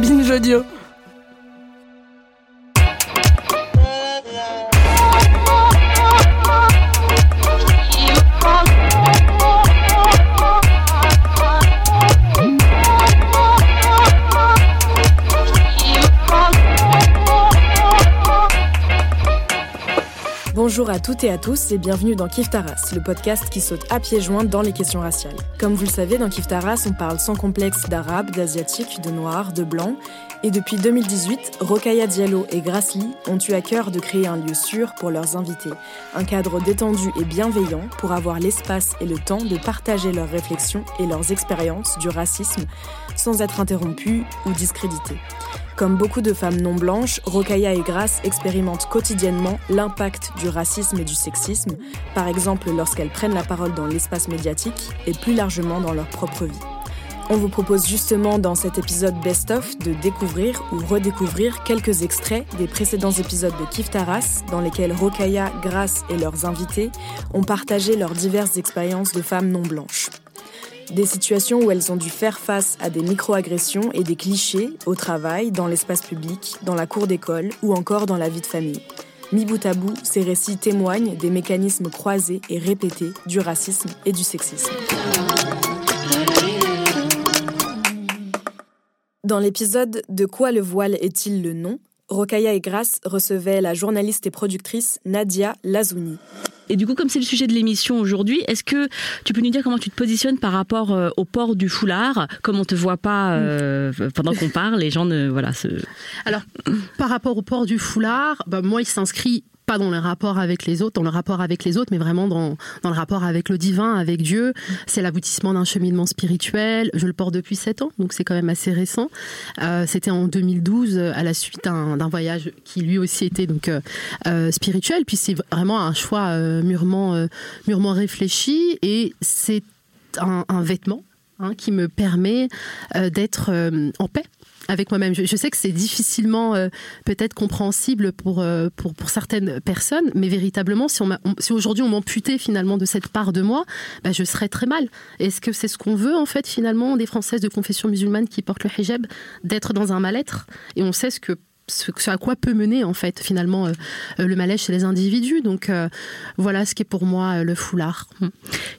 Binge Audio. Bonjour à toutes et à tous et bienvenue dans Kif Taras, le podcast qui saute à pieds joints dans les questions raciales. Comme vous le savez, dans Kif Taras, on parle sans complexe d'arabes, d'asiatiques, de noirs, de blancs. Et depuis 2018, Rokaya Diallo et Grassly ont eu à cœur de créer un lieu sûr pour leurs invités. Un cadre détendu et bienveillant pour avoir l'espace et le temps de partager leurs réflexions et leurs expériences du racisme sans être interrompus ou discrédités. Comme beaucoup de femmes non blanches, Rokaya et Grace expérimentent quotidiennement l'impact du racisme et du sexisme, par exemple lorsqu'elles prennent la parole dans l'espace médiatique et plus largement dans leur propre vie. On vous propose justement dans cet épisode Best of de découvrir ou redécouvrir quelques extraits des précédents épisodes de Kif Taras dans lesquels Rokaya, Grace et leurs invités ont partagé leurs diverses expériences de femmes non blanches. Des situations où elles ont dû faire face à des micro-agressions et des clichés au travail, dans l'espace public, dans la cour d'école ou encore dans la vie de famille. Mi bout à bout, ces récits témoignent des mécanismes croisés et répétés du racisme et du sexisme. Dans l'épisode De quoi le voile est-il le nom Rokaya et Grace recevaient la journaliste et productrice Nadia Lazouni. Et du coup, comme c'est le sujet de l'émission aujourd'hui, est-ce que tu peux nous dire comment tu te positionnes par rapport euh, au port du foulard Comme on te voit pas euh, pendant qu'on parle, les gens ne voilà. Se... Alors, par rapport au port du foulard, bah, moi, il s'inscrit pas dans le rapport avec les autres, dans le rapport avec les autres, mais vraiment dans, dans le rapport avec le divin, avec Dieu. C'est l'aboutissement d'un cheminement spirituel. Je le porte depuis sept ans, donc c'est quand même assez récent. Euh, C'était en 2012, à la suite d'un voyage qui lui aussi était donc euh, euh, spirituel. Puis c'est vraiment un choix euh, mûrement, euh, mûrement réfléchi, et c'est un, un, vêtement hein, qui me permet euh, d'être en paix avec moi-même. Je, sais que c'est difficilement euh, peut-être compréhensible pour, euh, pour, pour, certaines personnes, mais véritablement, si, on si aujourd'hui on m'amputait finalement de cette part de moi, bah, je serais très mal. Est-ce que c'est ce qu'on veut en fait finalement des Françaises de confession musulmane qui portent le hijab, d'être dans un mal-être? Et on sait ce que ce, à quoi peut mener en fait finalement euh, le malaise chez les individus. Donc euh, voilà ce qui est pour moi euh, le foulard.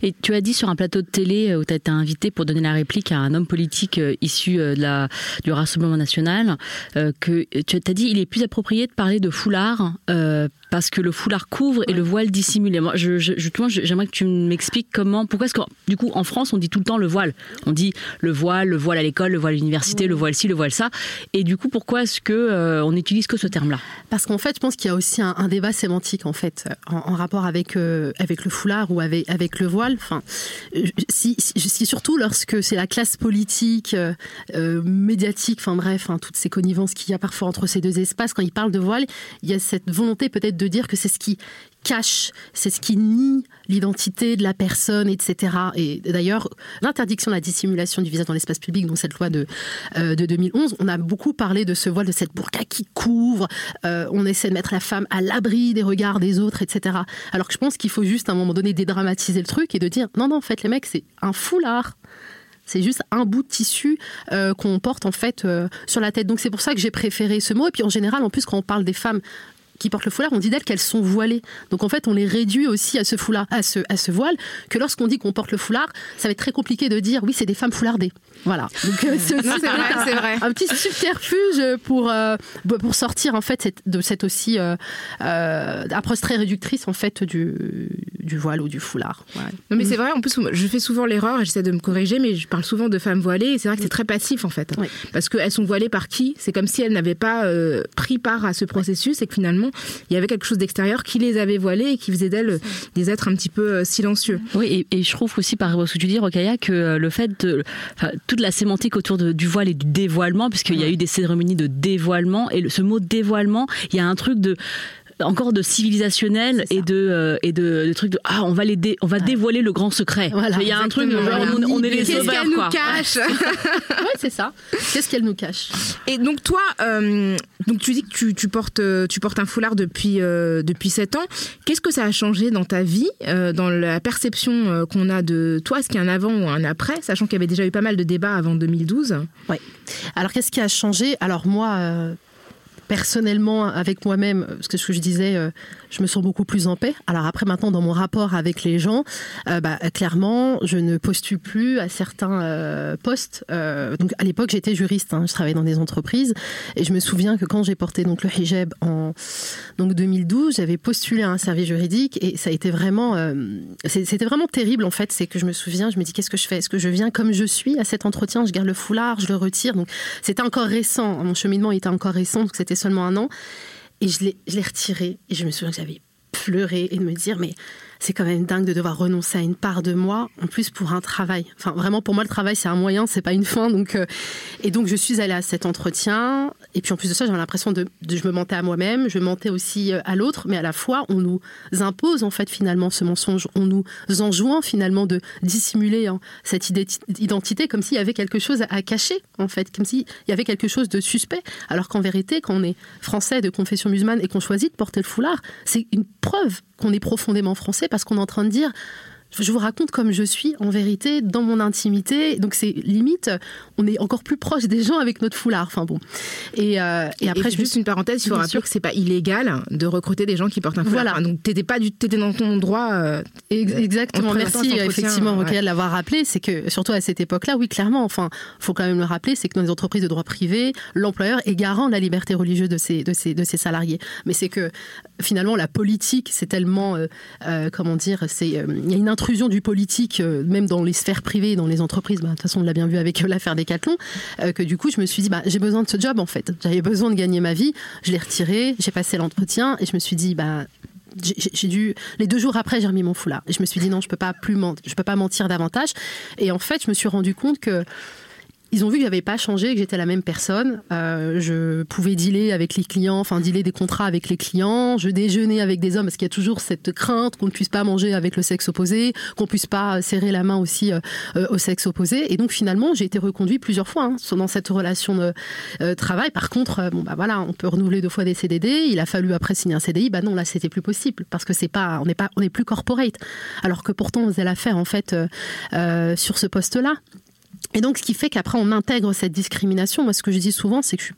Et tu as dit sur un plateau de télé où tu as été invité pour donner la réplique à un homme politique euh, issu de la, du Rassemblement national euh, que tu as dit il est plus approprié de parler de foulard euh, parce que le foulard couvre et le voile dissimule. Et moi, je, j'aimerais que tu m'expliques comment, pourquoi est-ce que, du coup, en France, on dit tout le temps le voile. On dit le voile, le voile à l'école, le voile à l'université, mmh. le voile ci, le voile ça. Et du coup, pourquoi est-ce que euh, on n'utilise que ce terme-là Parce qu'en fait, je pense qu'il y a aussi un, débat sémantique en fait, en, rapport avec euh, avec le foulard ou avec le voile. Enfin, si, si, surtout lorsque c'est la classe politique, euh, médiatique, enfin bref, hein, toutes ces connivences qu'il y a parfois entre ces deux espaces, quand ils parlent de voile, il y a cette volonté peut-être de dire que c'est ce qui cache, c'est ce qui nie l'identité de la personne, etc. Et d'ailleurs, l'interdiction de la dissimulation du visage dans l'espace public, dans cette loi de, euh, de 2011, on a beaucoup parlé de ce voile, de cette burqa qui couvre, euh, on essaie de mettre la femme à l'abri des regards des autres, etc. Alors que je pense qu'il faut juste à un moment donné dédramatiser le truc et de dire, non, non, en fait, les mecs, c'est un foulard. C'est juste un bout de tissu euh, qu'on porte en fait euh, sur la tête. Donc c'est pour ça que j'ai préféré ce mot. Et puis en général, en plus, quand on parle des femmes qui portent le foulard, on dit d'elles qu'elles sont voilées. Donc en fait, on les réduit aussi à ce foulard, à ce, à ce voile, que lorsqu'on dit qu'on porte le foulard, ça va être très compliqué de dire oui, c'est des femmes foulardées. Voilà. Donc euh, c'est un, un, petit subterfuge pour, euh, pour sortir en fait cette, de cette aussi euh, approche très réductrice en fait du, du, voile ou du foulard. Non, mais c'est vrai, en plus, je fais souvent l'erreur, j'essaie de me corriger, mais je parle souvent de femmes voilées, et c'est vrai que c'est très passif, en fait. Parce qu'elles sont voilées par qui? C'est comme si elles n'avaient pas euh, pris part à ce processus, et que finalement, il y avait quelque chose d'extérieur qui les avait voilées et qui faisait d'elles des êtres un petit peu euh, silencieux. Oui, et, je trouve aussi, par ce que tu dis, Rokaya, que euh, le fait de. toute la sémantique autour du voile et du dévoilement, puisqu'il y a eu des cérémonies de dévoilement, et ce mot dévoilement, il y a un truc de encore de civilisationnel et de euh, et de, trucs de ah on va les on va dévoiler le grand secret. il y a un truc genre on, est les Qu'est-ce qu'elle nous cache Ouais, c'est ça. Qu'est-ce qu'elle nous cache? Et donc toi euh, donc tu dis que tu, tu, portes tu portes un foulard depuis euh, depuis 7 ans. Qu'est-ce que ça a changé dans ta vie dans la perception qu'on a de toi? Est-ce qu'il y a un avant ou un après sachant qu'il y avait déjà eu pas mal de débats avant 2012 Ouais. Alors qu'est-ce qui a changé? Alors moi personnellement avec moi-même, ce que je disais, euh, je me sens beaucoup plus en paix. Alors après, maintenant, dans mon rapport avec les gens, euh, bah, clairement, je ne postule plus à certains euh, postes. donc à l'époque, j'étais juriste, hein, je travaillais dans des entreprises, et je me souviens que quand j'ai porté donc le hijab en donc 2012, j'avais postulé à un service juridique, et ça a été vraiment, c'était vraiment terrible en fait. C'est que je me souviens, je me dis qu'est-ce que je fais? Est-ce que je viens comme je suis à cet entretien? Je garde le foulard, je le retire. Donc c'était encore récent. Mon cheminement était encore récent, donc c'était seulement un an. Et je l'ai retiré. Et je me souviens que j'avais pleuré et de me dire, mais c'est quand même dingue de devoir renoncer à une part de moi, en plus pour un travail. Enfin, vraiment, pour moi, le travail, c'est un moyen, c'est pas une fin. Donc, euh, et donc, je suis allée à cet entretien. Et puis, en plus de ça, j'avais l'impression de, je me mentais à moi-même, je mentais aussi euh, à l'autre, mais à la fois, on nous impose, en fait, finalement, ce mensonge. On nous enjoint, finalement, de dissimuler hein, cette identité comme s'il y avait quelque chose à cacher, en fait, comme s'il y avait quelque chose de suspect. Alors qu'en vérité, quand on est français de confession musulmane et qu'on choisit de porter le foulard, c'est une preuve qu'on est profondément français parce qu'on est en train de dire je vous raconte comme je suis en vérité dans mon intimité. Donc c'est limite, on est encore plus proche des gens avec notre foulard. Enfin bon. Et, euh, et après, juste une parenthèse, il faut rappeler que c'est pas illégal de recruter des gens qui portent un foulard. Voilà. donc t'étais pas du, étais dans ton droit. Euh, Exactement. Merci effectivement de l'avoir rappelé. C'est que surtout à cette époque-là, oui, clairement. Enfin, faut quand même le rappeler, c'est que dans les entreprises de droit privé, l'employeur est garant de la liberté religieuse de ses de ses de ses salariés. Mais c'est que finalement la politique, c'est tellement euh, comment dire, c'est il y a une intrusion du politique, euh, même dans les sphères privées, dans les entreprises, bah, de toute façon on l'a bien vu avec euh, l'affaire Decathlon, euh, que du coup je me suis dit, bah, j'ai besoin de ce job en fait. J'avais besoin de gagner ma vie, je l'ai retiré, j'ai passé l'entretien et je me suis dit, bah, j'ai dû les deux jours après j'ai remis mon foulard. Et je me suis dit non je peux pas plus je peux pas mentir davantage. Et en fait je me suis rendu compte que ils ont vu que j'avais pas changé, que j'étais la même personne. Euh, je pouvais dealer avec les clients, enfin dealer des contrats avec les clients. Je déjeunais avec des hommes parce qu'il y a toujours cette crainte qu'on ne puisse pas manger avec le sexe opposé, qu'on puisse pas serrer la main aussi euh, euh, au sexe opposé. Et donc finalement, j'ai été reconduit plusieurs fois hein, dans cette relation de travail. Par contre, bon bah voilà, on peut renouveler deux fois des CDD. Il a fallu après signer un CDI. Bah non, là c'était plus possible parce que c'est pas, on n'est pas, on n'est plus corporate. Alors que pourtant on faisait l'affaire en fait sur ce poste-là. Et donc, ce qui fait qu'après, on intègre cette discrimination. Moi, ce que je dis souvent, c'est que je suis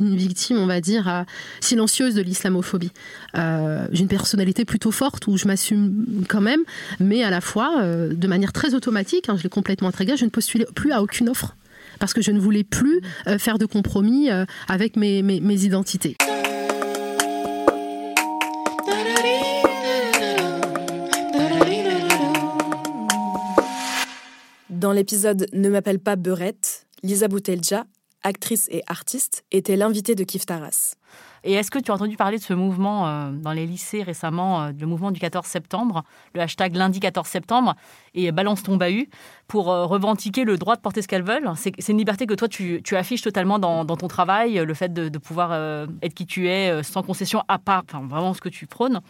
une, victime, on va dire, euh, silencieuse de l'islamophobie. Euh, j'ai une personnalité plutôt forte où je m'assume quand même, mais à la fois, euh, de manière très automatique, hein, je l'ai complètement intégré, je ne postulais plus à aucune offre parce que je ne voulais plus faire de compromis avec mes identités. Dans l'épisode Ne m'appelle pas Beurette, Lisa Boutelja, actrice et artiste, était l'invitée de Kif Taras. Et est-ce que tu as entendu parler de ce mouvement euh, dans les lycées récemment, euh, le mouvement du 14 septembre, le hashtag lundi 14 septembre, et balance ton bahut, pour euh, revendiquer le droit de porter ce qu'elles veulent? C'est une liberté que toi, tu, affiches totalement dans, ton travail, le fait de, pouvoir être qui tu es sans concession, à part enfin, vraiment ce que tu prônes.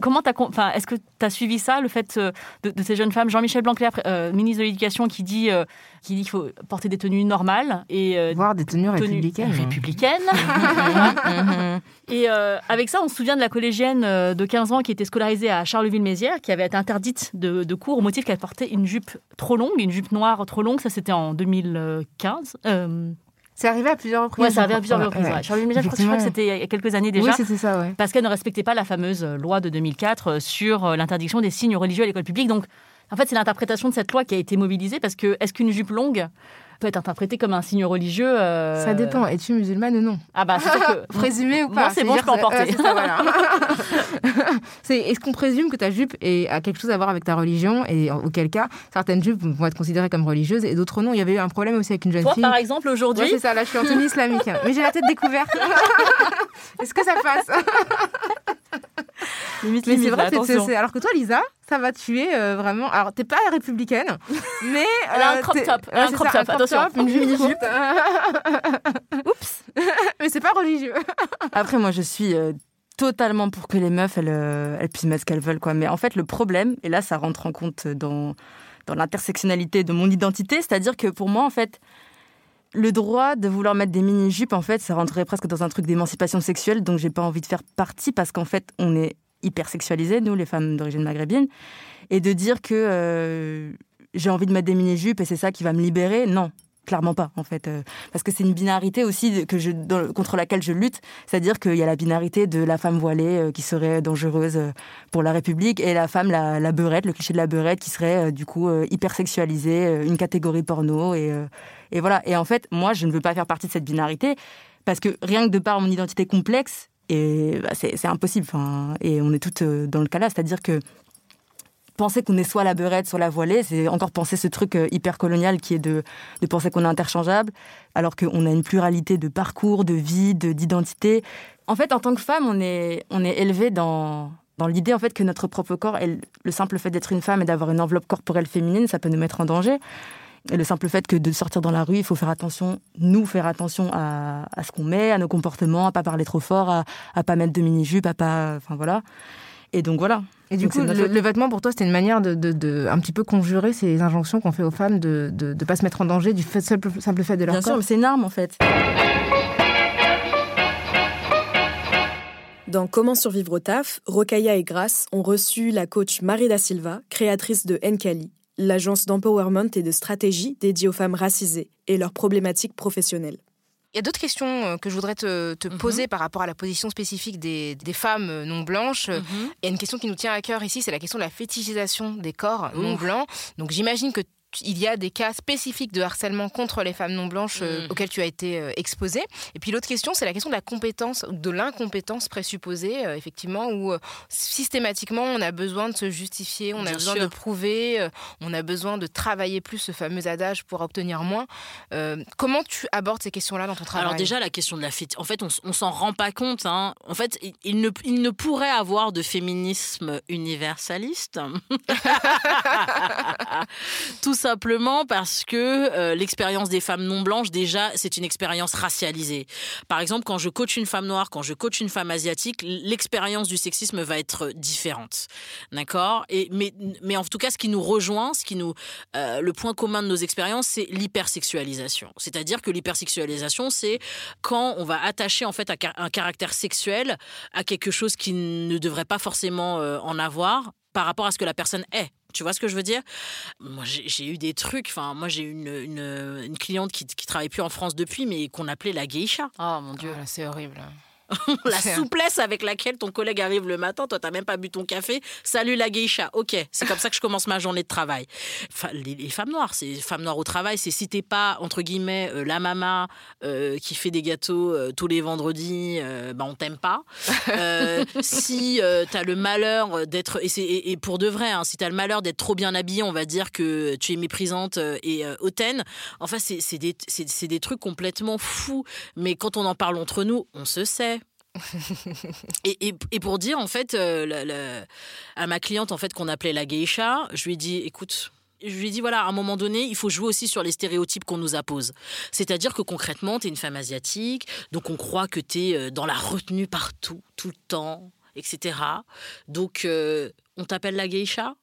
Comment t'as, enfin, est-ce que tu as suivi ça, le fait euh, de, ces jeunes femmes? Jean-Michel Blanquer, euh, ministre de l'Éducation, qui dit euh, qui dit qu'il faut porter des tenues normales et voir des tenues, républicaines. Républicaines. et avec ça, on se souvient de la collégienne de 15 ans qui était scolarisée à Charleville-Mézières, qui avait été interdite de, de cours au motif qu'elle portait une jupe trop longue, une jupe noire trop longue. Ça, c'était en 2015. C'est arrivé à plusieurs reprises. Oui, ça arrivé à plusieurs reprises. Charlie je crois que c'était il y a quelques années déjà. Oui, c'était ça, ouais. Parce qu'elle ne respectait pas la fameuse loi de 2004 euh, sur euh, l'interdiction des signes religieux à l'école publique. Donc, En fait, c'est l'interprétation de cette loi qui a été mobilisée parce que est-ce qu'une jupe longue peut être interprétée comme un signe religieux euh, Ça dépend. Es-tu musulmane ou non? Ah bah c'est que présumé ou pas Non, c'est bon, je peux en porter. c'est est-ce qu'on présume que ta jupe est, a quelque chose à voir avec ta religion? Et auquel cas certaines jupes vont être considérées comme religieuses et d'autres non. Il y avait eu un problème aussi avec une jeune Toi, fille. par exemple, aujourd'hui? Ouais, c'est ça. Là, je suis en tenue islamique, mais j'ai la tête découverte. est-ce que ça passe? Limite, Mais c'est vrai, c'est- attention. c'est- alors que toi, Lisa, ça va tuer euh, vraiment. Alors, t'es pas républicaine, mais. Elle a un euh, crop top, elle a un c'est crop ça, top, attention. une mini-jupe. Oups. mais c'est pas religieux. Après, moi, je suis euh, totalement pour que les meufs, elles, euh, elles puissent mettre ce qu'elles veulent. Quoi. Mais en fait, le problème, et là, ça rentre en compte dans, dans l'intersectionnalité de mon identité, c'est-à-dire que pour moi, en fait, le droit de vouloir mettre des mini-jupes, en fait, ça rentrerait presque dans un truc d'émancipation sexuelle, donc j'ai pas envie de faire partie parce qu'en fait, on est hyper sexualisés, nous, les femmes d'origine maghrébine, et de dire que euh, j'ai envie de mettre des mini-jupes et c'est ça qui va me libérer, non. Clairement pas, en fait. Euh, parce que c'est une binarité aussi que je, contre laquelle je lutte. C'est-à-dire qu'il y a la binarité de la femme voilée euh, qui serait dangereuse pour la République et la femme, la, la beurette, le cliché de la beurette qui serait du coup hyper sexualisée, une catégorie porno. Et, et voilà. Et en fait, moi, je ne veux pas faire partie de cette binarité parce que rien que de par mon identité complexe, et bah, c'est impossible. Et on est toutes euh, dans le cas là. C'est-à-dire que penser qu'on est soit la beurette, soit la voilée, c'est encore penser ce truc euh, hyper colonial qui est de, penser qu'on est interchangeable, alors qu'on a une pluralité de parcours, de vie, de- d'identité. En fait, en tant que femme, on est, on est élevé dans, l'idée en fait que notre propre corps, le simple fait d'être une femme et d'avoir une enveloppe corporelle féminine, ça peut nous mettre en danger. Et le simple fait que de sortir dans la rue, il faut faire attention, nous faire attention à, à ce qu'on met, à nos comportements, à pas parler trop fort, à, à pas mettre de mini-jupe, à pas, enfin voilà. Et donc voilà. Et du Donc, coup, le, vêtement pour toi, c'était une manière de, de, de un petit peu conjurer ces injonctions qu'on fait aux femmes de ne pas se mettre en danger du fait, simple, simple fait de leur Bien sûr, mais c'est une arme en fait. Dans Comment survivre au taf, Rokaya et Grace ont reçu la coach Marie da Silva, créatrice de Enkali, l'agence d'empowerment et de stratégie dédiée aux femmes racisées et leurs problématiques professionnelles. Il y a d'autres questions euh, que je voudrais te, te Mhm. poser par rapport à la position spécifique des, des femmes euh, non blanches. Mhm. Il y a une question qui nous tient à cœur ici, c'est la question de la fétichisation des corps non blancs. Donc j'imagine que il y a des cas spécifiques de harcèlement contre les femmes non blanches euh, Mhm. auxquels tu as été euh, exposée. Et puis l'autre question, c'est la question de la compétence ou de l'incompétence présupposée, euh, effectivement, où euh, systématiquement on a besoin de se justifier, on a besoin sûr. de prouver, euh, on a besoin de travailler plus ce fameux adage pour obtenir moins. Comment tu abordes ces questions-là dans ton travail? Alors déjà la question de la fétiche, en fait on, on s'en rend pas compte. hein. En fait il, il ne, il ne pourrait avoir de féminisme universaliste. Tout simplement parce que euh, l'expérience des femmes non blanches déjà c'est une expérience racialisée. Par exemple quand je coach une femme noire, quand je coach une femme asiatique, l'expérience du sexisme va être différente. D'accord? Mais, mais en tout cas ce qui nous rejoint, ce qui nous euh, le point commun de nos expériences, c'est l'hypersexualisation. C'est-à-dire que l'hypersexualisation, c'est quand on va attacher en fait un, car- un caractère sexuel à quelque chose qui ne devrait pas forcément euh, en avoir par rapport à ce que la personne est. Tu vois ce que je veux dire? Moi, j'ai eu des trucs. Enfin, moi, j'ai eu une, une, une cliente qui, qui travaille plus en France depuis, mais qu'on appelait la geisha. Oh mon dieu, Voilà, c'est horrible. la souplesse avec laquelle ton collègue arrive le matin, toi t'as même pas bu ton café. Salut la geisha. Ok, c'est comme ça que je commence ma journée de travail. Enfin, les, les femmes noires, c'est les femmes noires au travail, c'est si t'es pas entre guillemets euh, la mama euh, qui fait des gâteaux euh, tous les vendredis, bah on t'aime pas. Si t'as le malheur d'être et, et, et pour de vrai, hein, si t'as le malheur d'être trop bien habillée, on va dire que tu es méprisante et hautaine. Enfin, c'est des, des trucs complètement fous. Mais quand on en parle entre nous, on se sait. Et, et- pour dire en fait euh, à ma cliente en fait qu'on appelait la geisha, je lui ai dit écoute. Je lui ai dit, voilà, à un moment donné, il faut jouer aussi sur les stéréotypes qu'on nous appose. C'est-à-dire que concrètement, tu es une femme asiatique, donc on croit que tu es dans la retenue partout, tout le temps, etc. Donc, euh, on t'appelle la geisha,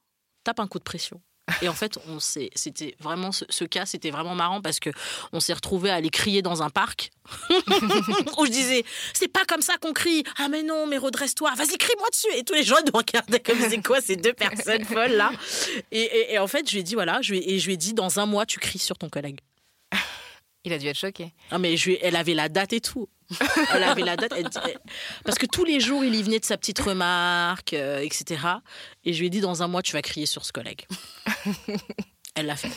tape un coup de pression. Et en fait, on s'est- c'était vraiment ce, ce cas, c'était vraiment marrant parce que on s'est retrouvé à aller crier dans un parc. Où je disais c'est pas comme ça qu'on crie. Ah mais non mais redresse-toi. Vas-y crie-moi dessus. Et tous les gens nous regardaient comme c'est quoi ces deux personnes folles là. Et, et- et en fait je lui ai dit voilà je lui ai- et je lui ai dit dans un mois tu cries sur ton collègue Il a dû être choqué. Ah, mais je, elle avait la date et tout. elle avait la date. parce que tous les jours, il y venait de sa petite remarque, euh, etc. Et je lui ai dit dans un mois, tu vas crier sur ce collègue. elle l'a fait.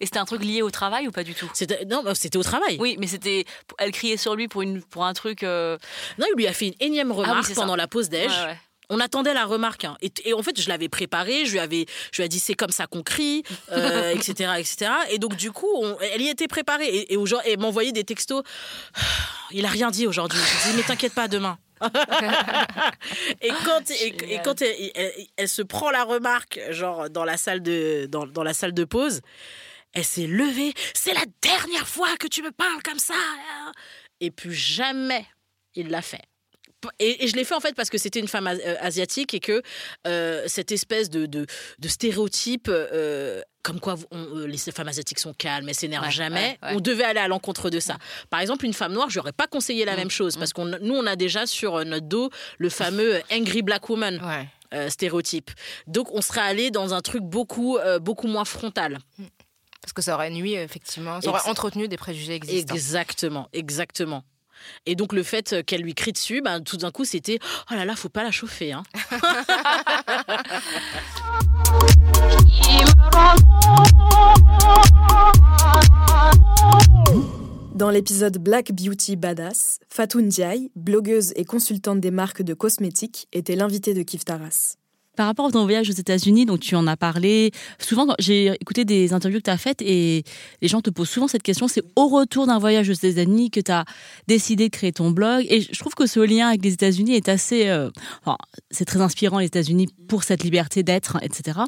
Et c'était un truc lié au travail ou pas du tout? Non, bah, c'était au travail. Oui, mais c'était. Elle criait sur lui pour, une, pour un truc. Euh, non, il lui a fait une énième ah remarque pendant la pause déj. On attendait la remarque. Hein. Et, en fait, je l'avais préparée. Je lui avais, je lui ai dit c'est comme ça qu'on crie, etc., euh, etc. Et donc du coup, elle y était préparée. Et, et, et m'envoyait des textos. Il a rien dit aujourd'hui. Je dis mais t'inquiète pas, demain. et quand, et, quand elle, se prend la remarque, genre dans la salle de, dans, dans la salle de pause, elle s'est levée. C'est la dernière fois que tu me parles comme ça. Et plus jamais il l'a fait. Et, je l'ai fait en fait parce que c'était une femme euh, asiatique et que euh, cette espèce de, de, stéréotype, euh, comme quoi les femmes asiatiques sont calmes, elles s'énervent jamais, on devait aller à l'encontre de ça. Par exemple, une femme noire, je n'aurais pas conseillé la mm. même chose parce que nous, on a déjà sur notre dos le fameux angry black woman. stéréotype. Donc on serait allé dans un truc beaucoup, beaucoup moins frontal. Mm. Parce que ça aurait nuit, effectivement, ça aurait entretenu des préjugés existants. Exactement, exactement. Et donc le fait qu'elle lui crie dessus, ben, tout d'un coup c'était oh là là, faut pas la chauffer. Hein. Dans l'épisode Black Beauty Badass, Fatou Ndiaye, blogueuse et consultante des marques de cosmétiques, était l'invitée de Kif Taras. Par rapport à ton voyage aux États-Unis, donc tu en as parlé, souvent j'ai écouté des interviews que tu as faites et les gens te posent souvent cette question, c'est au retour d'un voyage aux États-Unis que tu as décidé de créer ton blog et je trouve que ce lien avec les États-Unis est assez... Euh, c'est très inspirant les États-Unis pour cette liberté d'être, etc.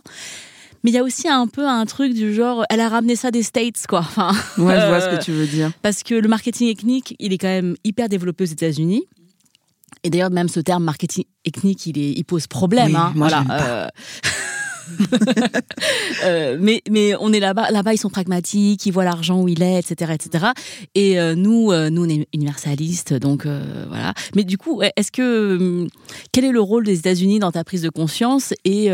Mais il y a aussi un peu un truc du genre, elle a ramené ça des States, quoi. Enfin, ouais, je vois ce que tu veux dire. Parce que le marketing ethnique, il est quand même hyper développé aux États-Unis. Et d'ailleurs, même ce terme marketing ethnique, il, est, il pose problème. hein, voilà. Euh, euh, mais, mais on est là-bas, là-bas ils sont pragmatiques, ils voient l'argent où il est, etc., etc. Et euh, nous, nous on est universalistes, donc voilà. Mais du coup, est-ce que hum, quel est le rôle des États-Unis dans ta prise de conscience? Et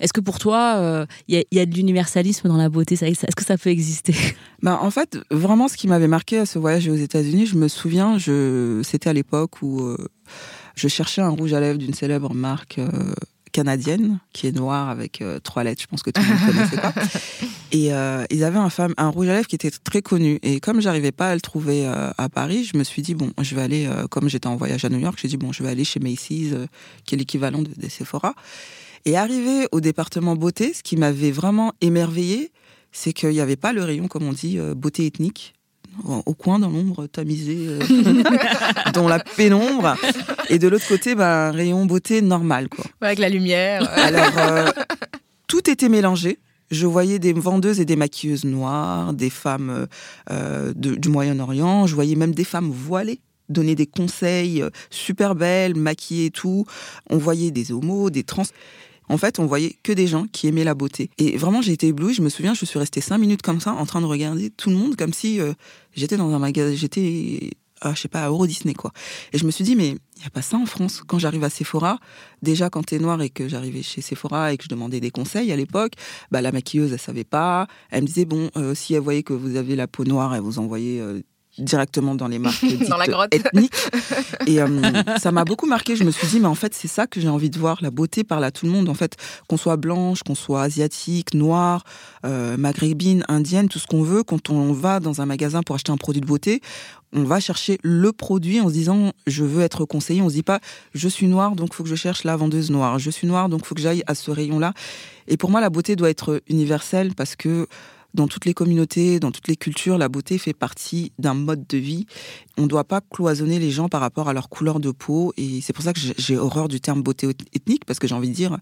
est-ce que pour toi, il y, a de l'universalisme dans la beauté? Est-ce que ça peut exister? Ben, en fait, vraiment, ce qui m'avait marqué à ce voyage aux États-Unis, je me souviens, je, c'était à l'époque où je cherchais un rouge à lèvres d'une célèbre marque euh, canadienne qui est noire avec euh, trois lettres. Je pense que tout le monde connaissait pas. Et euh, ils avaient un, femme, un rouge à lèvres qui était très connu. Et comme j'arrivais pas à le trouver à Paris, je me suis dit bon, je vais aller. comme j'étais en voyage à New York, j'ai dit bon, je vais aller chez Macy's, qui est l'équivalent de, des Sephora. Et arrivé au département beauté, ce qui m'avait vraiment émerveillé, c'est qu'il n'y avait pas le rayon, comme on dit, beauté ethnique au coin dans l'ombre tamisé euh, dans la pénombre. Et de l'autre côté bah, un rayon beauté normal quoi. Avec la lumière. Alors euh, tout était mélangé. Je voyais des vendeuses et des maquilleuses noires des femmes euh, du Moyen-Orient. Je voyais même des femmes voilées donner des conseils super belles maquillées et tout. On voyait des homos des trans en fait, on voyait que des gens qui aimaient la beauté. Et vraiment, j'ai été éblouie. Je me souviens, je suis restée cinq minutes comme ça, en train de regarder tout le monde, comme si euh, j'étais dans un magasin, j'étais, je sais pas, à Euro Disney, quoi. Et je me suis dit, mais il n'y a pas ça en France. Quand j'arrive à Sephora, déjà quand t'es noir et que j'arrivais chez Sephora et que je demandais des conseils à l'époque, bah, la maquilleuse, elle savait pas. Elle me disait, bon, euh, si elle voyait que vous avez la peau noire, elle vous envoyait euh, directement dans les marques dans la grotte. ethniques. Et euh, ça m'a beaucoup marqué. Je me suis dit, mais en fait, c'est ça que j'ai envie de voir. La beauté parle à tout le monde. En fait, qu'on soit blanche, qu'on soit asiatique, noire, euh, maghrébine, indienne, tout ce qu'on veut. Quand on va dans un magasin pour acheter un produit de beauté, on va chercher le produit en se disant, je veux être conseillé. On se dit pas, je suis noire, donc il faut que je cherche la vendeuse noire. Je suis noire, donc il faut que j'aille à ce rayon-là. Et pour moi, la beauté doit être universelle parce que dans toutes les communautés, dans toutes les cultures, la beauté fait partie d'un mode de vie. On ne doit pas cloisonner les gens par rapport à leur couleur de peau. Et c'est pour ça que j'ai horreur du terme beauté ethnique, parce que j'ai envie de dire,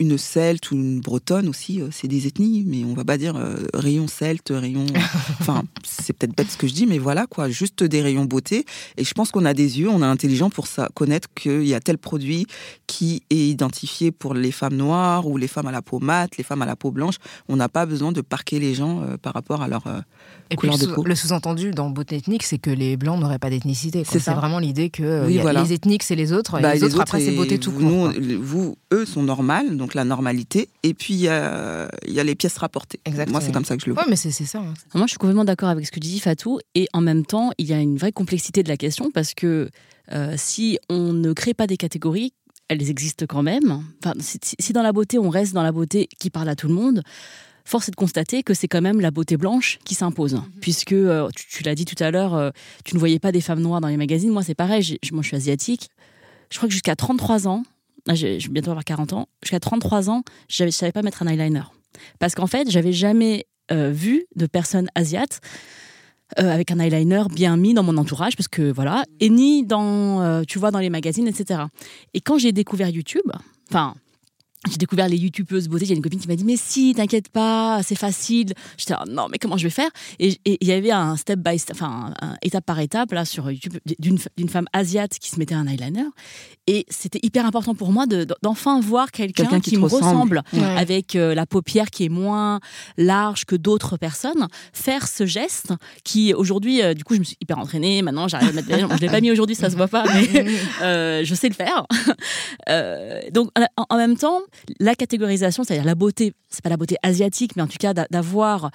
une celte ou une bretonne aussi, euh, c'est des ethnies, mais on va pas dire euh, rayon celte, rayon. enfin, c'est peut-être bête ce que je dis, mais voilà quoi, juste des rayons beauté. Et je pense qu'on a des yeux, on est intelligent pour ça, connaître qu'il y a tel produit qui est identifié pour les femmes noires ou les femmes à la peau mate, les femmes à la peau blanche. On n'a pas besoin de parquer les gens euh, par rapport à leur et couleur de peau. Le sous-entendu dans beauté ethnique, c'est que les blancs n'aurait pas d'ethnicité. C'est vraiment l'idée que les ethniques, c'est les autres, et bah, les, autres, après, c'est beauté tout court. vous, eux sont normales, donc la normalité, et puis il y a, les pièces rapportées. Exactement. Moi, c'est comme ça que je le vois. Mais c'est ça. Hein. Moi, je suis complètement d'accord avec ce que tu dis, Fatou, et en même temps, il y a une vraie complexité de la question, parce que si on ne crée pas des catégories, elles existent quand même. Enfin, si, dans la beauté, on reste dans la beauté qui parle à tout le monde, force est de constater que c'est quand même la beauté blanche qui s'impose. Mhm. Puisque, euh, tu, l'as dit tout à l'heure, euh, tu ne voyais pas des femmes noires dans les magazines. Moi, c'est pareil, moi je suis asiatique. Je crois que jusqu'à 33 ans, ah, je vais bientôt avoir 40 ans, jusqu'à 33 ans, je ne savais pas mettre un eyeliner. Parce qu'en fait, j'avais jamais euh, vu de personnes asiates euh, avec un eyeliner bien mis dans mon entourage, parce que voilà, et ni dans, tu vois, dans les magazines, etc. Et quand j'ai découvert YouTube, enfin, j'ai découvert les youtubeuses beauté. J'ai une copine qui m'a dit Mais si, t'inquiète pas, c'est facile. J'étais Non, mais comment je vais faire? Et il y avait un step by step, enfin, un, étape par étape, là, sur YouTube, d'une femme asiate qui se mettait un eyeliner. Et c'était hyper important pour moi d'enfin voir quelqu'un qui, me ressemble, avec euh, la paupière qui est moins large que d'autres personnes, faire ce geste qui, aujourd'hui, euh, du coup, je me suis hyper entraînée. Maintenant, j'arrive à mettre. je ne l'ai pas mis aujourd'hui, ça se voit pas, mais euh, je sais le faire. donc, en même temps, la catégorisation, c'est-à-dire la beauté, c'est pas la beauté asiatique, mais en tout cas d'avoir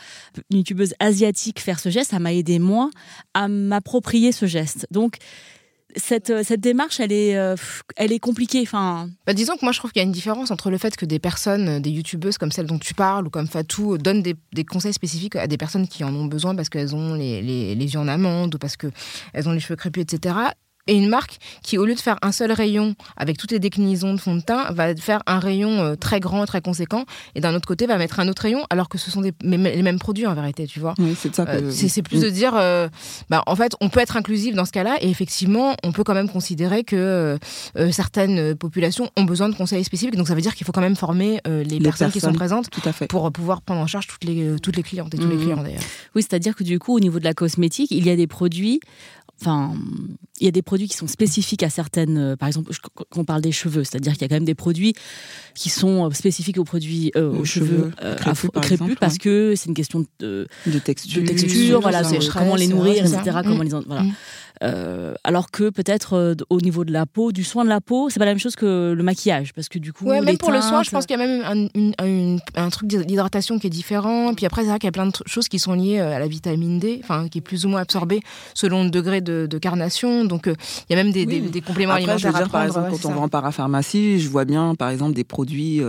une youtubeuse asiatique faire ce geste, ça m'a aidé moi à m'approprier ce geste. Donc cette, cette, démarche, elle est, euh, elle est compliquée. Enfin... Bah, disons que moi, je trouve qu'il y a une différence entre le fait que des personnes, des youtubeuses comme celle dont tu parles ou comme Fatou, donnent des, des conseils spécifiques à des personnes qui en ont besoin parce qu'elles ont les, les, les, yeux en amande ou parce qu'elles ont les cheveux crépus, etc et une marque qui, au lieu de faire un seul rayon avec toutes les déclinaisons de fond de teint, va faire un rayon euh, très grand, très conséquent, et d'un autre côté va mettre un autre rayon, alors que ce sont les mêmes produits en vérité, tu vois. Oui, c'est ça. Euh, c'est plus de dire, euh, bah, en fait, on peut être inclusif dans ce cas-là, et effectivement, on peut quand même considérer que certaines populations ont besoin de conseils spécifiques, donc ça veut dire qu'il faut quand même former les, personnes, qui sont présentes tout à fait. pour pouvoir prendre en charge toutes les, toutes les clientes et tous les mmh. clients d'ailleurs. Oui, c'est-à-dire que du coup, au niveau de la cosmétique, il y a des produits enfin, il y a des produits qui sont spécifiques à certaines. Euh, par exemple, quand on parle des cheveux, c'est-à-dire qu'il y a quand même des produits qui sont euh, spécifiques aux produits euh, aux cheveux, crépus, parce que c'est une question de, de texture, de texture voilà, comment les nourrir, etc. Comment les, voilà. Mm. Euh, alors que peut-être euh, au niveau de la peau, du soin de la peau, c'est pas la même chose que le maquillage, parce que du coup. Ouais, même pour le soin, je pense qu'il y a même un, un, truc d'hydratation qui est différent. Puis après, c'est vrai qu'il y a plein de choses qui sont liées euh, à la vitamine D, enfin, qui est plus ou moins absorbée selon le degré de, carnation. Donc, il y a même des, des, compléments alimentaires à prendre. Par exemple, quand on va en parapharmacie, je vois bien, par exemple, des produits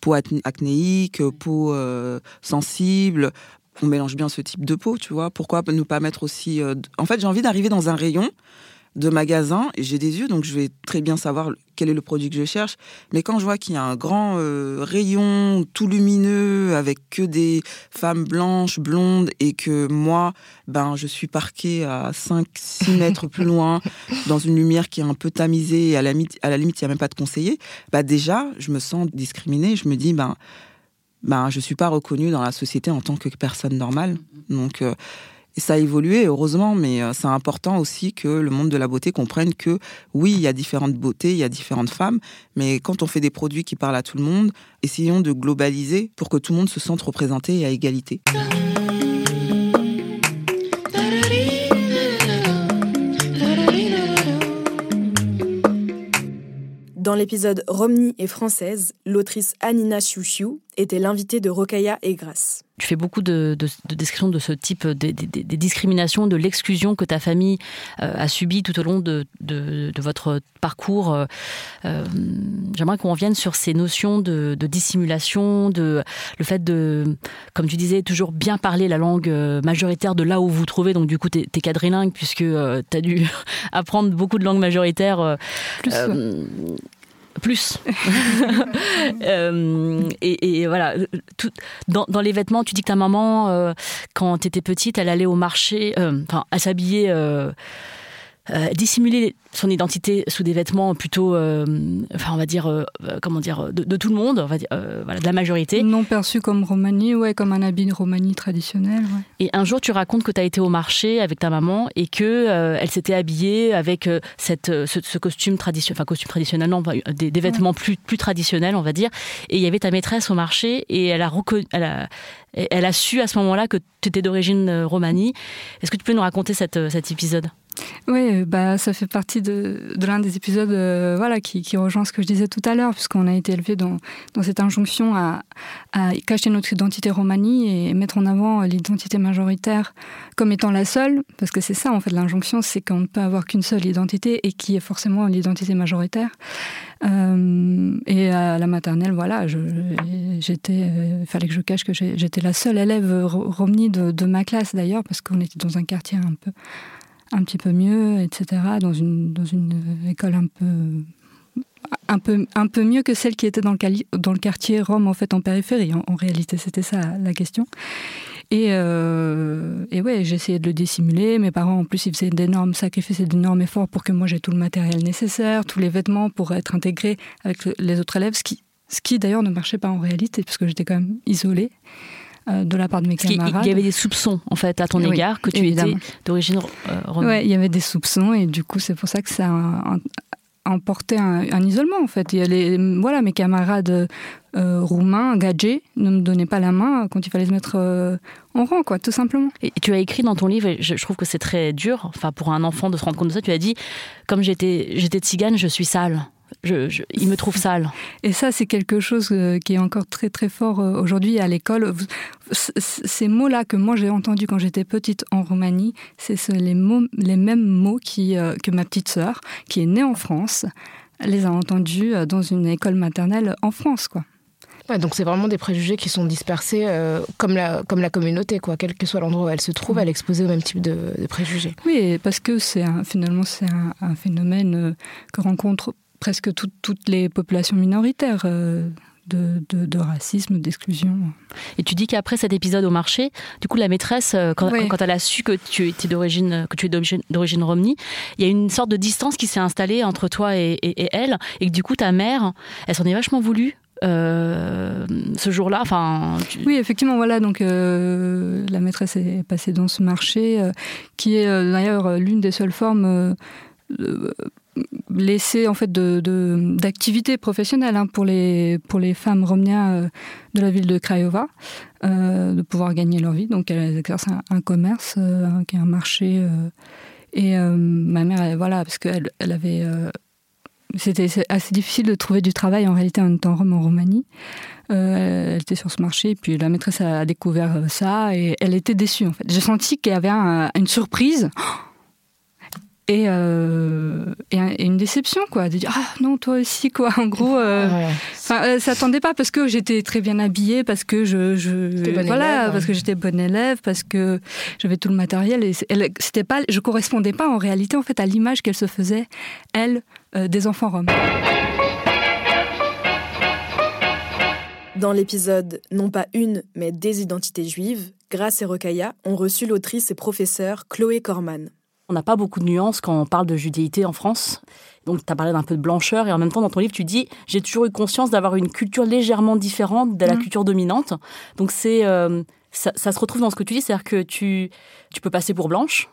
peau acnéique, peau sensible, on mélange bien ce type de peau, tu vois. Pourquoi ne pas mettre aussi. Euh, en fait, j'ai envie d'arriver dans un rayon de magasin et j'ai des yeux, donc je vais très bien savoir quel est le produit que je cherche. Mais quand je vois qu'il y a un grand euh, rayon tout lumineux avec que des femmes blanches, blondes et que moi, ben, je suis parquée à 5-6 mètres plus loin dans une lumière qui est un peu tamisée et à la, à la limite, il n'y a même pas de conseiller, bah déjà, je me sens discriminée. Je me dis, ben, ben, je ne suis pas reconnue dans la société en tant que personne normale. Donc, euh, ça a évolué, heureusement, mais euh, c'est important aussi que le monde de la beauté comprenne que oui, il y a différentes beautés, il y a différentes femmes, mais quand on fait des produits qui parlent à tout le monde, essayons de globaliser pour que tout le monde se sente représenté et à égalité. Dans l'épisode Romney et française, l'autrice Anina Chouchiou était l'invitée de Rokaya et Grasse. Tu fais beaucoup de, descriptions de ce type des, discriminations, de l'exclusion que ta famille euh, a subi tout au long de, votre parcours. Euh, euh, j'aimerais qu'on revienne sur ces notions de, dissimulation, de le fait de, comme tu disais, toujours bien parler la langue majoritaire de là où vous vous trouvez. Donc du coup, tu es, quadrilingue puisque tu as dû apprendre beaucoup de langues majoritaires. Plus, plus. Euh, et, voilà, tout, dans, les vêtements, tu dis que ta maman, euh, quand tu étais petite, elle allait au marché, euh, enfin, à s'habiller euh, dissimuler son identité sous des vêtements plutôt, euh, enfin on va dire, euh, comment dire, de, tout le monde, on va dire, voilà, de la majorité. Non perçu comme Romani, ouais, comme un habit de Romani traditionnel. Et un jour, tu racontes que tu as été au marché avec ta maman et que elle s'était habillée avec cette, ce, costume traditionnel, enfin costume traditionnel, non, des, des vêtements plus, plus traditionnels, on va dire. Et il y avait ta maîtresse au marché et elle a reconnu, elle a, elle a su à ce moment-là que tu étais d'origine romanie. Est-ce que tu peux nous raconter cette, cet épisode? Oui, bah, ça fait partie de, l'un des épisodes euh, voilà, qui, rejoint ce que je disais tout à l'heure, puisqu'on a été élevé dans, cette injonction à, cacher notre identité romanie et mettre en avant l'identité majoritaire comme étant la seule, parce que c'est ça en fait l'injonction, c'est qu'on ne peut avoir qu'une seule identité et qui est forcément l'identité majoritaire. Euh, et à la maternelle, voilà, j'étais, euh, fallait que je cache que j'étais la seule élève romnie de, de ma classe d'ailleurs, parce qu'on était dans un quartier un peu un petit peu mieux, etc., dans une, dans une école un peu, un, peu, un peu mieux que celle qui était dans le, dans le quartier Rome, en fait, en périphérie. En, réalité, c'était ça la question. Et, euh, et ouais, j'essayais de le dissimuler. Mes parents, en plus, ils faisaient d'énormes sacrifices et d'énormes efforts pour que moi j'ai tout le matériel nécessaire, tous les vêtements pour être intégré avec les autres élèves, ce qui, ce qui d'ailleurs ne marchait pas en réalité, parce que j'étais quand même isolée. Euh, de la part de mes camarades. Il y avait des soupçons, en fait, à ton égard, que tu étais d'origine euh, Oui, il y avait des soupçons, et du coup, c'est pour ça que ça a emporté un, isolement, en fait. Les, voilà, mes camarades euh, roumains, gadgets, ne me donnaient pas la main quand il fallait se mettre en rang, quoi, tout simplement. Et tu as écrit dans ton livre, et je, trouve que c'est très dur, enfin, pour un enfant de se rendre compte de ça, tu as dit, comme j'étais tzigane, je suis sale je, il me trouve sale. Et ça, c'est quelque chose euh, qui est encore très très fort euh, aujourd'hui à l'école. Ces mots-là que moi j'ai entendus quand j'étais petite en Roumanie, c'est les, les mêmes mots qui, euh, que ma petite sœur, qui est née en France, les a entendus dans une école maternelle en France, quoi. donc c'est vraiment des préjugés qui sont dispersés comme, la, comme la communauté, quoi. Quel que soit l'endroit où elle se trouve, elle est exposée au même type de, préjugés. Oui, parce que c'est finalement c'est un, un, phénomène que rencontre presque toutes les populations minoritaires. Euh, de, de, racisme, d'exclusion. Et tu dis qu'après cet épisode au marché, du coup la maîtresse, euh, quand, quand elle a su que tu étais d'origine, que tu es d'origine romnie, il y a une sorte de distance qui s'est installée entre toi et, elle, et que du coup ta mère, elle s'en est vachement voulu. Euh, ce jour-là, enfin. Oui, effectivement, voilà. Donc, la maîtresse est passée dans ce marché, qui est d'ailleurs l'une des seules formes laisser en fait de, d'activité professionnelle hein, pour les pour les femmes romnia euh, de la ville de Craiova euh, de pouvoir gagner leur vie donc elles exercent un, commerce euh, qui est un marché et ma mère voilà parce qu'elle elle avait c'était assez difficile de trouver du travail en réalité en étant rome en Roumanie. elle était sur ce marché, puis la maîtresse a découvert ça et elle était déçue en fait. J'ai senti qu'il y avait une surprise. Euh, et, une déception quoi de dire ah non toi aussi quoi en gros euh, euh, s'attendait pas parce que j'étais très bien habillée parce que je, je voilà parce que j'étais bonne élève parce que j'avais tout le matériel et c'était pas je correspondais pas en réalité en fait à l'image qu'elle se faisait elle euh, des enfants roms. Dans l'épisode Non pas une, mais des identités juives, Grâce et Rocailla ont reçu l'autrice et professeure Chloé Corman. On n'a pas beaucoup de nuances quand on parle de judéité en France. Donc, tu as parlé d'un peu de blancheur et en même temps, dans ton livre, tu dis J'ai toujours eu conscience d'avoir une culture légèrement différente de la mmh. culture dominante. Donc, c'est euh, ça, se retrouve dans ce que tu dis, c'est-à-dire que tu, tu peux passer pour blanche.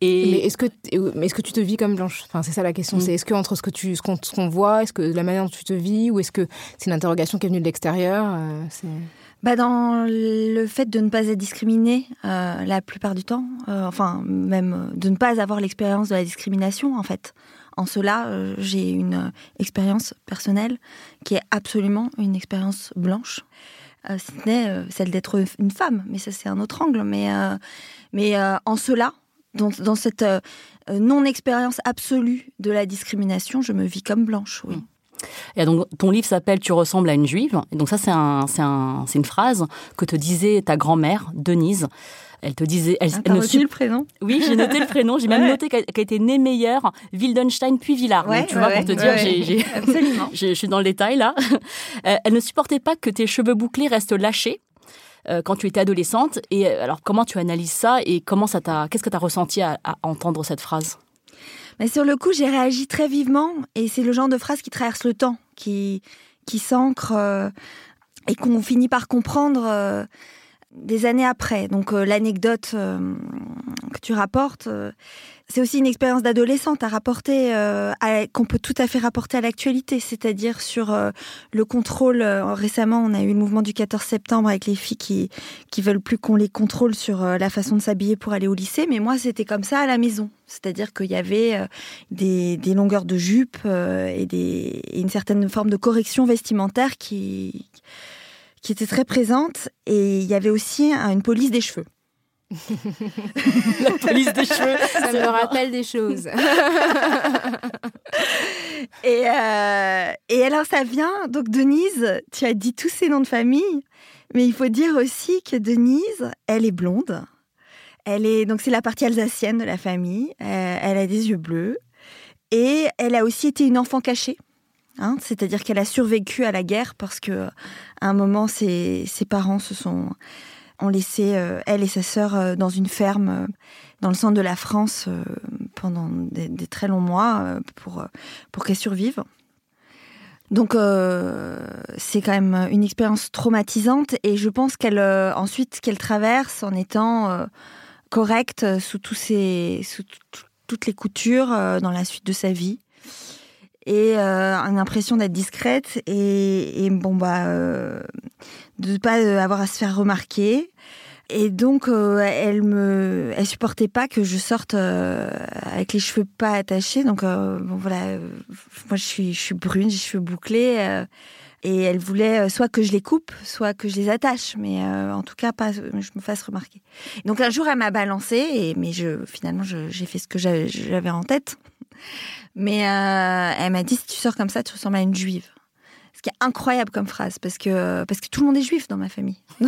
Et... Mais est-ce que, est-ce que tu te vis comme blanche? Enfin, C'est ça la question. Mmh. C'est est-ce que entre ce que tu, ce qu'on, voit, est-ce que la manière dont tu te vis, ou est-ce que c'est une interrogation qui est venue de l'extérieur euh, bah dans le fait de ne pas être discriminé euh, la plupart du temps, euh, enfin même euh, de ne pas avoir l'expérience de la discrimination en fait. En cela, j'ai une expérience personnelle qui est absolument une expérience blanche. ce n'est celle d'être une femme, mais ça c'est un autre angle. Mais, en cela, dans, dans cette non-expérience absolue de la discrimination, je me vis comme blanche, oui. Et donc, ton livre s'appelle Tu ressembles à une juive. Et donc, ça, c'est un, un, une phrase que te disait ta grand-mère, Denise. Elle te disait. Elle, ah, noté le prénom? Oui, j'ai noté le prénom. J'ai même noté qu'elle était née meilleure, Wildenstein puis Villard. donc, tu vois, pour te dire, j'ai, Absolument. je suis dans le détail là. Euh, elle ne supportait pas que tes cheveux bouclés restent lâchés euh, quand tu étais adolescente. Et euh, alors, comment tu analyses ça et comment ça t'a, qu'est-ce que tu as ressenti à entendre cette phrase? Mais sur le coup, j'ai réagi très vivement et c'est le genre de phrase qui traverse le temps, qui, qui s'ancre euh, et qu'on finit par comprendre. Euh, des années après. Donc l'anecdote que tu rapportes, c'est aussi une expérience d'adolescente à rapporter, euh, qu'on peut tout à fait rapporter à l'actualité, c'est-à-dire sur euh, le contrôle. Euh, récemment, on a eu le mouvement du 14 septembre avec les filles qui qui veulent plus qu'on les contrôle sur la façon de s'habiller pour aller au lycée. Mais moi, c'était comme ça à la maison, c'est-à-dire qu'il y avait des, longueurs de jupe et, une certaine forme de correction vestimentaire qui était très présente. Et il y avait aussi une police des cheveux. la police des cheveux. Ça me rappelle des choses. et, euh, et alors, ça vient. Donc, Denise, tu as dit tous ces noms de famille, mais il faut dire aussi que Denise, elle est blonde. Elle est donc c'est la partie alsacienne de la famille. Euh, elle a des yeux bleus et elle a aussi été une enfant cachée. Hein, c'est-à-dire qu'elle a survécu à la guerre parce que à un moment ses, parents se sont ont laissé euh, elle et sa sœur euh, dans une ferme euh, dans le centre de la France pendant des, très longs mois pour, pour qu'elle survive. Donc c'est quand même une expérience traumatisante et je pense qu'elle ensuite qu'elle traverse en étant correcte sous tous sous toutes les coutures dans la suite de sa vie et une impression d'être discrète et, et bon bah de pas avoir à se faire remarquer et donc, euh, elle me, elle supportait pas que je sorte euh, avec les cheveux pas attachés. Donc, euh, bon voilà, moi je suis, je suis brune, j'ai les cheveux bouclés. et elle voulait soit que je les coupe, soit que je les attache, mais en tout cas pas, je me fasse remarquer. Donc un jour, elle m'a balancé, et mais je, finalement, j'ai fait ce que j'avais en tête. Mais elle m'a dit si tu sors comme ça, tu ressembles à une juive. Ce qui est incroyable comme phrase, parce que, parce que tout le monde est juif dans ma famille.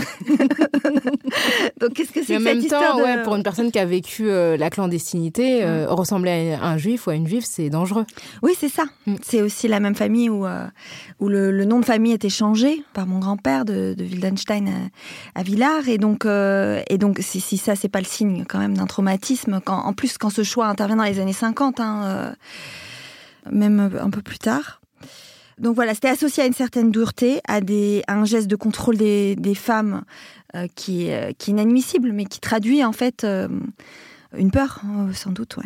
Donc, qu'est-ce que c'est que même cette temps, ouais, pour une personne qui a vécu euh, la clandestinité, euh, ressembler à un juif ou à une juive, c'est dangereux. Oui, c'est ça. Mm. C'est aussi la même famille où, euh, où le, nom de famille était changé par mon grand-père de, de Wildenstein à, Villars. Et donc, et donc si, si ça, c'est pas le signe quand même d'un traumatisme, quand, en plus, quand ce choix intervient dans les années 50, hein, même un peu plus tard. Donc voilà, c'était associé à une certaine dureté, à, des, un geste de contrôle des, femmes euh, qui, euh, qui, est inadmissible, mais qui traduit en fait euh, une peur, sans doute, ouais.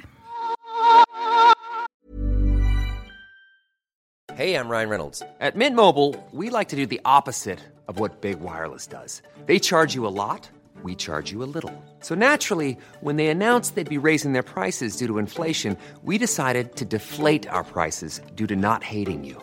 Hey, I'm Ryan Reynolds. At Mint Mobile, we like to do the opposite of what Big Wireless does. They charge you a lot, we charge you a little. So naturally, when they announced they'd be raising their prices due to inflation, we decided to deflate our prices due to not hating you.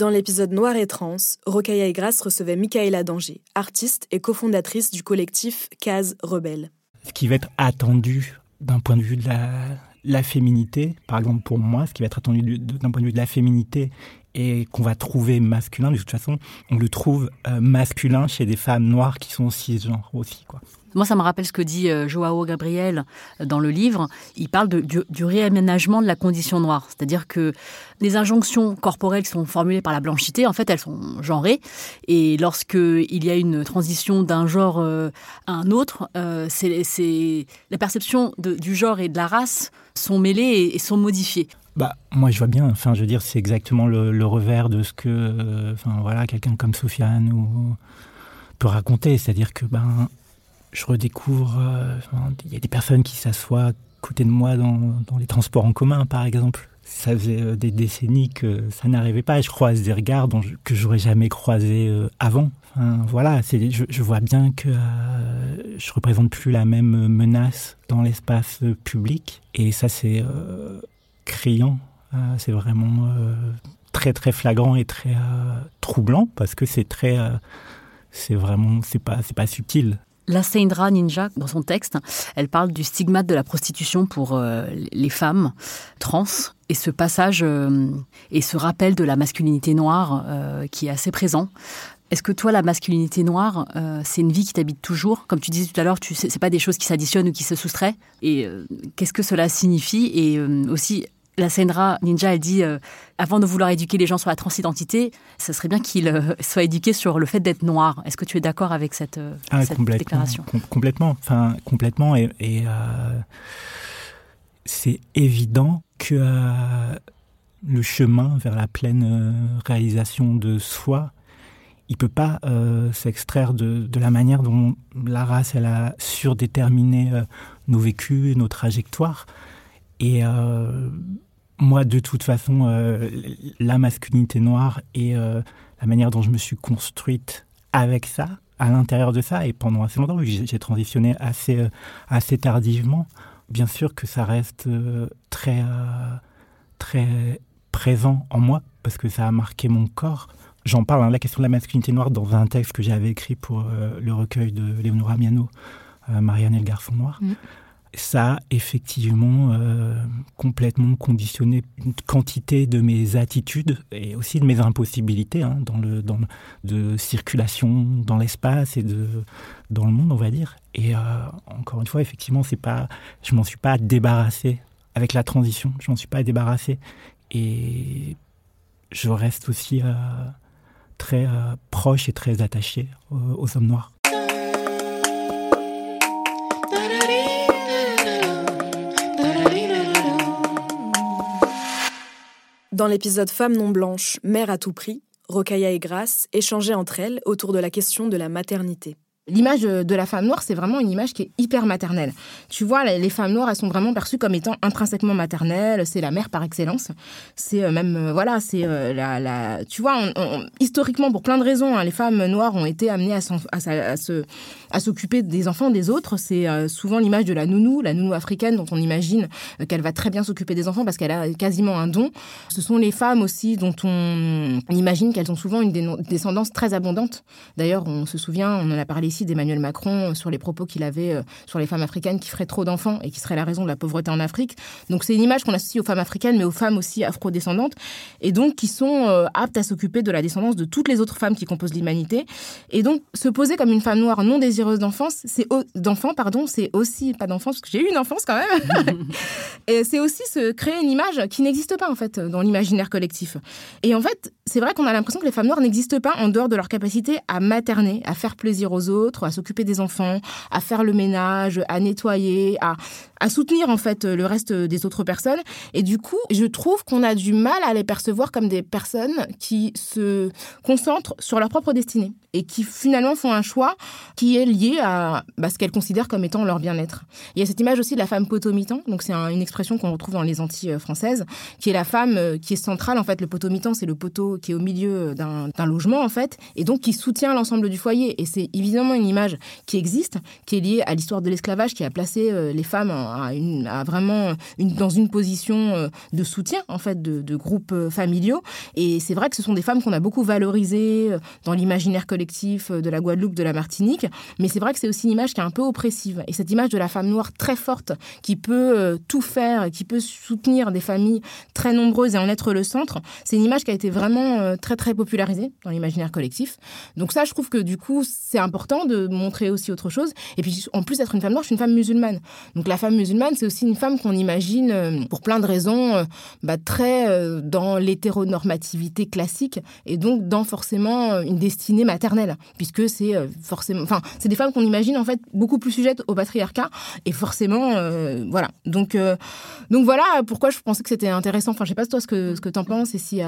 Dans l'épisode Noir et Trans, Rocaille et Grasse recevait Michaela Danger, artiste et cofondatrice du collectif Case Rebelle. Ce qui va être attendu d'un point de vue de la, féminité, par exemple pour moi, ce qui va être attendu d'un point de vue de la féminité et qu'on va trouver masculin, de toute façon, on le trouve euh, masculin chez des femmes noires qui sont cisgenres aussi. Quoi. Moi, ça me rappelle ce que dit euh, Joao Gabriel euh, dans le livre. Il parle du, réaménagement de la condition noire. C'est-à-dire que les injonctions corporelles qui sont formulées par la blanchité, en fait, elles sont genrées. Et lorsqu'il y a une transition d'un genre euh, à un autre, c'est la perception du genre et de la race sont mêlées et, sont modifiées. Bah, moi, je vois bien. Enfin, je veux dire, c'est exactement le, revers de ce que, enfin, voilà, quelqu'un comme Sofiane ou peut raconter. C'est-à-dire que, ben, je redécouvre. Euh, il y a des personnes qui s'assoient à côté de moi dans, les transports en commun, par exemple. Ça faisait euh, des décennies que ça n'arrivait pas. Et je croise des regards dont que j'aurais jamais croisé euh, avant. voilà, c'est, je, vois bien que je représente plus la même menace dans l'espace public. Et ça, c'est criant. c'est vraiment très très flagrant et très troublant parce que c'est très c'est vraiment c'est pas c'est pas subtil la Seindra Ninja, dans son texte, elle parle du stigmate de la prostitution pour euh, les femmes trans et ce passage euh, et ce rappel de la masculinité noire euh, qui est assez présent. Est-ce que toi, la masculinité noire, c'est une vie qui t'habite toujours? Comme tu disais tout à l'heure, tu c'est pas des choses qui s'additionnent ou qui se soustraient. Et qu'est-ce que cela signifie? Et aussi, la Sendra Ninja, elle dit, avant de vouloir éduquer les gens sur la transidentité, ce serait bien qu'ils soient éduqués sur le fait d'être noir. Est-ce que tu es d'accord avec cette, ah, cette déclaration? Complètement. Enfin, complètement. Et, et c'est évident que le chemin vers la pleine réalisation de soi il peut pas euh, s'extraire de, la manière dont la race elle a surdéterminé euh, nos vécus, nos trajectoires. Et euh, moi, de toute façon, la masculinité noire et la manière dont je me suis construite avec ça, à l'intérieur de ça, et pendant assez longtemps, j'ai transitionné assez, assez tardivement. Bien sûr que ça reste très, très présent en moi parce que ça a marqué mon corps J'en parle, hein, la question de la masculinité noire, dans un texte que j'avais écrit pour euh, le recueil de Léonora Miano, euh, Marianne et le garçon noir. Mm. Ça a effectivement euh, complètement conditionné une quantité de mes attitudes et aussi de mes impossibilités hein, dans le, dans de circulation dans l'espace et de, dans le monde, on va dire. Et encore une fois, effectivement, c'est pas, je m'en suis pas débarrassé avec la transition. Je m'en suis pas débarrassé. Et je reste aussi très euh, proche et très attaché aux, hommes noirs. Dans l'épisode Femmes non blanches, mère à tout prix, Rokaya et Grace échangeaient entre elles autour de la question de la maternité l'image de la femme noire, c'est vraiment une image qui est hyper maternelle. Tu vois, les femmes noires, elles sont vraiment perçues comme étant intrinsèquement maternelles. C'est la mère par excellence. C'est euh, même, euh, voilà, c'est euh, la, la, Tu vois, historiquement, pour plein de raisons, hein, les femmes noires ont été amenées à, à, se, à s'occuper des enfants des autres. C'est souvent l'image de la nounou, la nounou africaine, dont on imagine qu'elle va très bien s'occuper des enfants parce qu'elle a quasiment un don. Ce sont les femmes aussi dont on imagine qu'elles ont souvent une descendance très abondante. D'ailleurs, on se souvient, on en a parlé ici d'Emmanuel Macron sur les propos qu'il avait euh, sur les femmes africaines qui feraient trop d'enfants et qui seraient la raison de la pauvreté en Afrique. Donc c'est une image qu'on associe aux femmes africaines, mais aux femmes aussi afro-descendantes, et donc qui sont euh, aptes à s'occuper de la descendance de toutes les autres femmes qui composent l'humanité. Et donc se poser comme une femme noire non d'enfance, c'est d'enfant, pardon, c'est aussi pas d'enfance parce que j'ai eu une enfance quand même. et c'est aussi se créer une image qui n'existe pas en fait dans l'imaginaire collectif. Et en fait, c'est vrai qu'on a l'impression que les femmes noires n'existent pas en dehors de leur capacité à materner, à faire plaisir aux autres à s'occuper des enfants, à faire le ménage, à nettoyer, à, à soutenir en fait le reste des autres personnes. Et du coup, je trouve qu'on a du mal à les percevoir comme des personnes qui se concentrent sur leur propre destinée et qui finalement font un choix qui est lié à bah, ce qu'elles considèrent comme étant leur bien-être. Il y a cette image aussi de la femme potomitan, donc c'est une expression qu'on retrouve dans les Antilles françaises, qui est la femme euh, qui est centrale en fait. Le potomitan, c'est le poteau qui est au milieu d'un logement en fait, et donc qui soutient l'ensemble du foyer. Et c'est évidemment une image qui existe, qui est liée à l'histoire de l'esclavage, qui a placé euh, les femmes à, vraiment dans une position euh, de soutien en fait de, de groupes familiaux. Et c'est vrai que ce sont des femmes qu'on a beaucoup valorisées dans l'imaginaire collectif euh, de la Guadeloupe, de la Martinique. Mais c'est vrai que c'est aussi une image qui est un peu oppressive. Et cette image de la femme noire très forte, qui peut euh, tout faire qui peut soutenir des familles très nombreuses et en être le centre, c'est une image qui a été vraiment euh, très très popularisée dans l'imaginaire collectif. Donc ça, je trouve que du coup, c'est important de montrer aussi autre chose. Et puis en plus d'être une femme noire, je suis une femme musulmane. Donc la femme musulmane, c'est aussi une femme qu'on imagine pour plein de raisons bah, très dans l'hétéronormativité classique et donc dans forcément une destinée maternelle puisque c'est euh, forcément, des femmes qu'on imagine en fait beaucoup plus sujettes au patriarcat, et forcément, euh, voilà. Donc, euh, donc voilà pourquoi je pensais que c'était intéressant. Enfin, je sais pas toi ce que ce que t'en penses et si.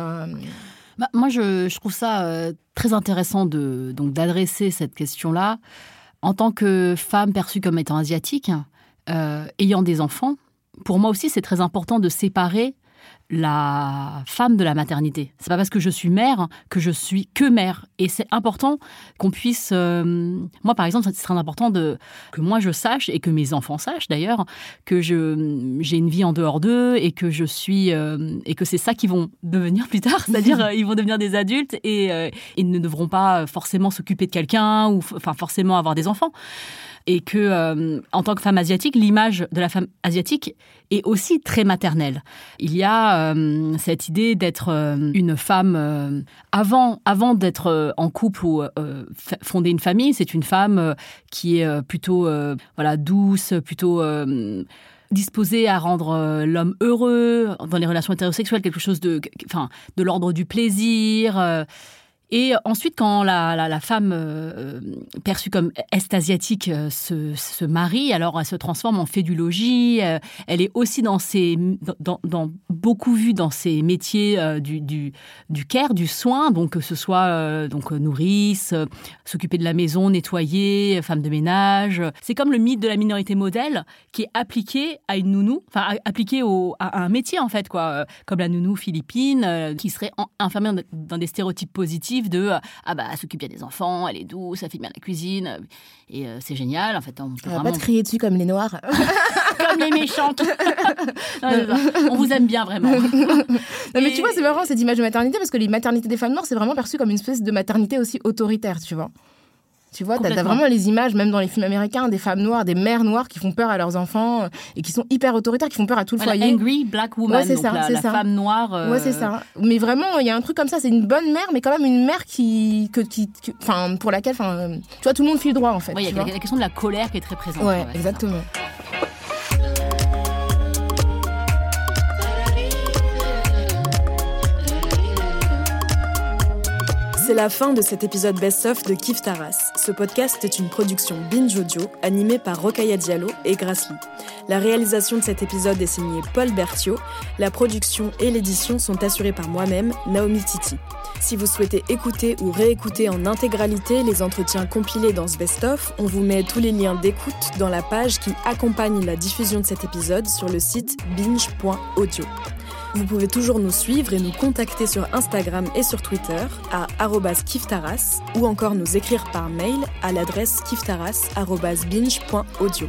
Bah, moi, je, je, trouve ça très intéressant de donc d'adresser cette question-là en tant que femme perçue comme étant asiatique, ayant des enfants. Pour moi aussi, c'est très important de séparer la femme de la maternité. C'est pas parce que je suis mère que je suis que mère. Et c'est important qu'on puisse. Euh, moi, par exemple, c'est très important de, que moi je sache et que mes enfants sachent d'ailleurs que je j'ai une vie en dehors d'eux et que je suis euh, et que c'est ça qu'ils vont devenir plus tard. C'est-à-dire euh, ils vont devenir des adultes et ils ne devront pas forcément s'occuper de quelqu'un ou enfin forcément avoir des enfants. Et que euh, en tant que femme asiatique, l'image de la femme asiatique est aussi très maternelle. Il y a euh, cette idée d'être euh, une femme avant, avant d'être en couple ou fonder une famille, c'est une femme qui est plutôt voilà douce, plutôt disposée à rendre l'homme heureux dans les relations hétérosexuelles, quelque chose de, enfin, de l'ordre du plaisir. Et ensuite, quand la, la, femme euh, perçue comme est-asiatique euh, se, se, marie, alors elle se transforme en fédulogie. Euh, elle est aussi dans, ses, dans, beaucoup vue dans ses métiers du, du, du, care, du soin, donc que ce soit donc nourrice, s'occuper de la maison, nettoyer, femme de ménage. C'est comme le mythe de la minorité modèle qui est appliqué à une nounou, enfin appliqué au, à un métier en fait, quoi, comme la nounou philippine, qui serait enfermée dans des stéréotypes positifs de euh, ah bah elle s'occupe bien des enfants, elle est douce, elle fait bien la cuisine euh, et euh, c'est génial en fait. On peut vraiment... pas te crier dessus comme les noirs, comme les méchantes. on vous aime bien vraiment. non, mais tu vois c'est marrant cette image de maternité parce que les maternités des femmes noires c'est vraiment perçu comme une espèce de maternité aussi autoritaire, tu vois. Tu vois, t'as as vraiment les images, même dans les films américains, des femmes noires, des mères noires qui font peur à leurs enfants euh, et qui sont hyper autoritaires, qui font peur à tout le foyer. Angry black woman, c'est ça, la, femme noire. Euh, ouais, c'est ça. Mais vraiment, il y a un truc comme ça. C'est une bonne mère, mais quand même une mère qui, que, qui, enfin, pour laquelle, enfin, tu vois, tout le monde file droit en fait. il y a la question de la colère qui est très présente. Ouais, exactement. C'est la fin de cet épisode best-of de Kif Taras. Ce podcast est une production Binge Audio animée par Rokaya Diallo et Grassly. La réalisation de cet épisode est signée Paul Berthiaud. La production et l'édition sont assurées par moi-même, Naomi Titi. Si vous souhaitez écouter ou réécouter en intégralité les entretiens compilés dans ce best-of, on vous met tous les liens d'écoute dans la page qui accompagne la diffusion de cet épisode sur le site binge.audio. Vous pouvez toujours nous suivre et nous contacter sur Instagram et sur Twitter à kiftaras ou encore nous écrire par mail à l'adresse kiftaras.binge.audio.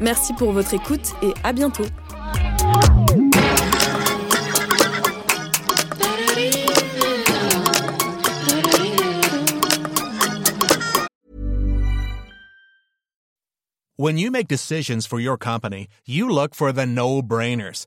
Merci pour votre écoute et à bientôt. When you make decisions for your company, you look for the no-brainers.